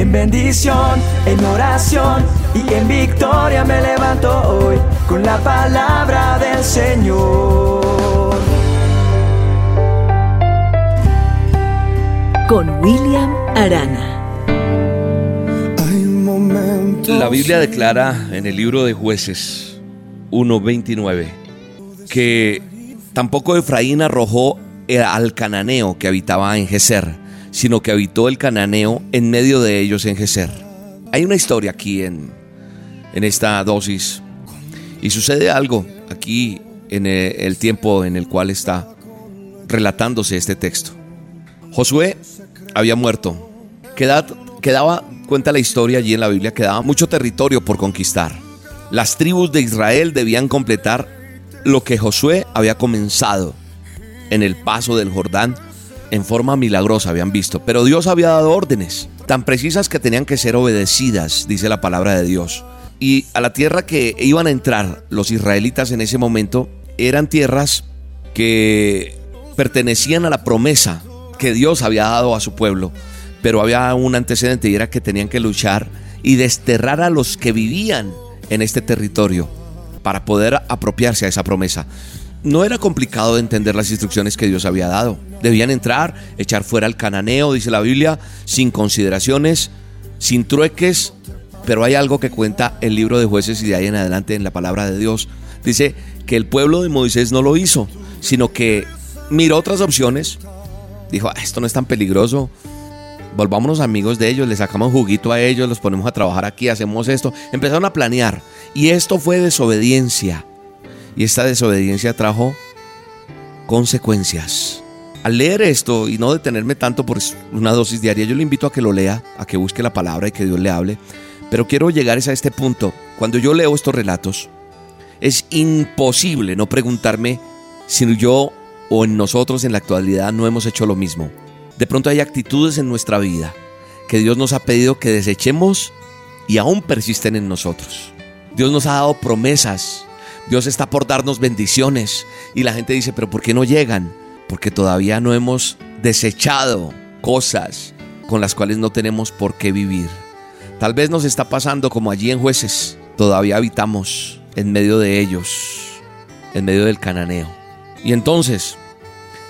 En bendición, en oración y en victoria me levanto hoy con la palabra del Señor. Con William Arana. La Biblia declara en el libro de jueces 1.29 que tampoco Efraín arrojó al cananeo que habitaba en Geser, sino que habitó el cananeo en medio de ellos en Geser. Hay una historia aquí en, en esta dosis y sucede algo aquí en el tiempo en el cual está relatándose este texto. Josué había muerto. quedaba, cuenta la historia allí en la Biblia, quedaba mucho territorio por conquistar. Las tribus de Israel debían completar lo que Josué había comenzado en el paso del Jordán en forma milagrosa, habían visto. Pero Dios había dado órdenes tan precisas que tenían que ser obedecidas, dice la palabra de Dios. Y a la tierra que iban a entrar los israelitas en ese momento eran tierras que pertenecían a la promesa que Dios había dado a su pueblo. Pero había un antecedente y era que tenían que luchar y desterrar a los que vivían en este territorio para poder apropiarse a esa promesa no era complicado de entender las instrucciones que Dios había dado. Debían entrar, echar fuera al cananeo, dice la Biblia, sin consideraciones, sin trueques, pero hay algo que cuenta el libro de jueces y de ahí en adelante en la palabra de Dios. Dice que el pueblo de Moisés no lo hizo, sino que miró otras opciones, dijo, ah, esto no es tan peligroso, volvámonos amigos de ellos, le sacamos juguito a ellos, los ponemos a trabajar aquí, hacemos esto. Empezaron a planear y esto fue desobediencia. Y esta desobediencia trajo consecuencias. Al leer esto y no detenerme tanto por una dosis diaria, yo le invito a que lo lea, a que busque la palabra y que Dios le hable. Pero quiero llegar a este punto. Cuando yo leo estos relatos, es imposible no preguntarme si yo o en nosotros en la actualidad no hemos hecho lo mismo. De pronto hay actitudes en nuestra vida que Dios nos ha pedido que desechemos y aún persisten en nosotros. Dios nos ha dado promesas Dios está por darnos bendiciones. Y la gente dice, pero ¿por qué no llegan? Porque todavía no hemos desechado cosas con las cuales no tenemos por qué vivir. Tal vez nos está pasando como allí en jueces. Todavía habitamos en medio de ellos, en medio del cananeo. Y entonces,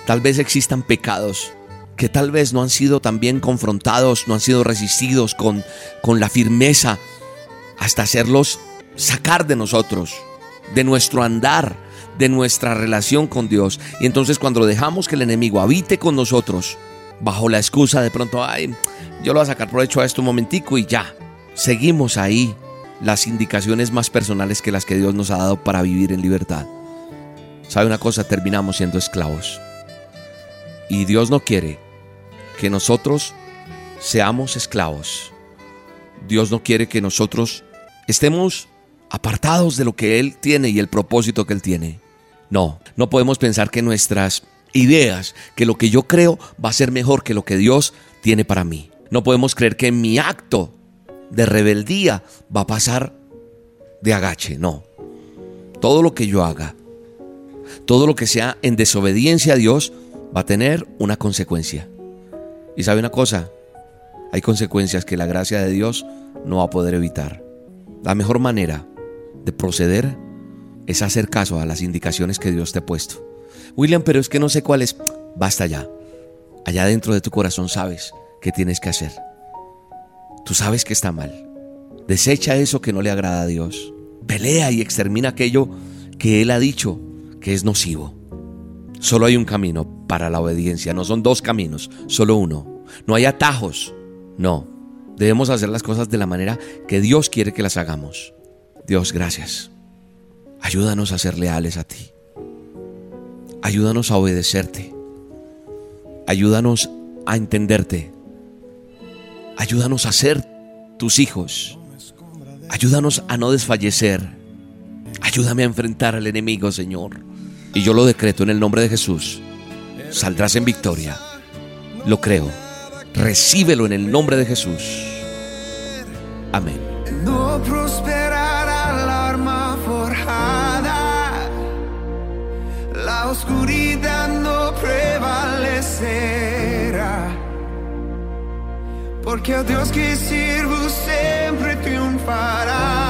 tal vez existan pecados que tal vez no han sido también confrontados, no han sido resistidos con, con la firmeza hasta hacerlos sacar de nosotros de nuestro andar, de nuestra relación con Dios. Y entonces cuando dejamos que el enemigo habite con nosotros, bajo la excusa de pronto, ay, yo lo voy a sacar provecho a esto un momentico y ya, seguimos ahí las indicaciones más personales que las que Dios nos ha dado para vivir en libertad. ¿Sabe una cosa? Terminamos siendo esclavos. Y Dios no quiere que nosotros seamos esclavos. Dios no quiere que nosotros estemos apartados de lo que Él tiene y el propósito que Él tiene. No, no podemos pensar que nuestras ideas, que lo que yo creo va a ser mejor que lo que Dios tiene para mí. No podemos creer que mi acto de rebeldía va a pasar de agache, no. Todo lo que yo haga, todo lo que sea en desobediencia a Dios, va a tener una consecuencia. Y sabe una cosa, hay consecuencias que la gracia de Dios no va a poder evitar. La mejor manera de proceder es hacer caso a las indicaciones que Dios te ha puesto. William, pero es que no sé cuáles. Basta ya. Allá dentro de tu corazón sabes qué tienes que hacer. Tú sabes que está mal. Desecha eso que no le agrada a Dios. Pelea y extermina aquello que Él ha dicho que es nocivo. Solo hay un camino para la obediencia, no son dos caminos, solo uno. No hay atajos, no. Debemos hacer las cosas de la manera que Dios quiere que las hagamos. Dios, gracias. Ayúdanos a ser leales a ti. Ayúdanos a obedecerte. Ayúdanos a entenderte. Ayúdanos a ser tus hijos. Ayúdanos a no desfallecer. Ayúdame a enfrentar al enemigo, Señor. Y yo lo decreto en el nombre de Jesús. Saldrás en victoria. Lo creo. Recíbelo en el nombre de Jesús. Amén. Porque el Dios que sirvo siempre triunfará.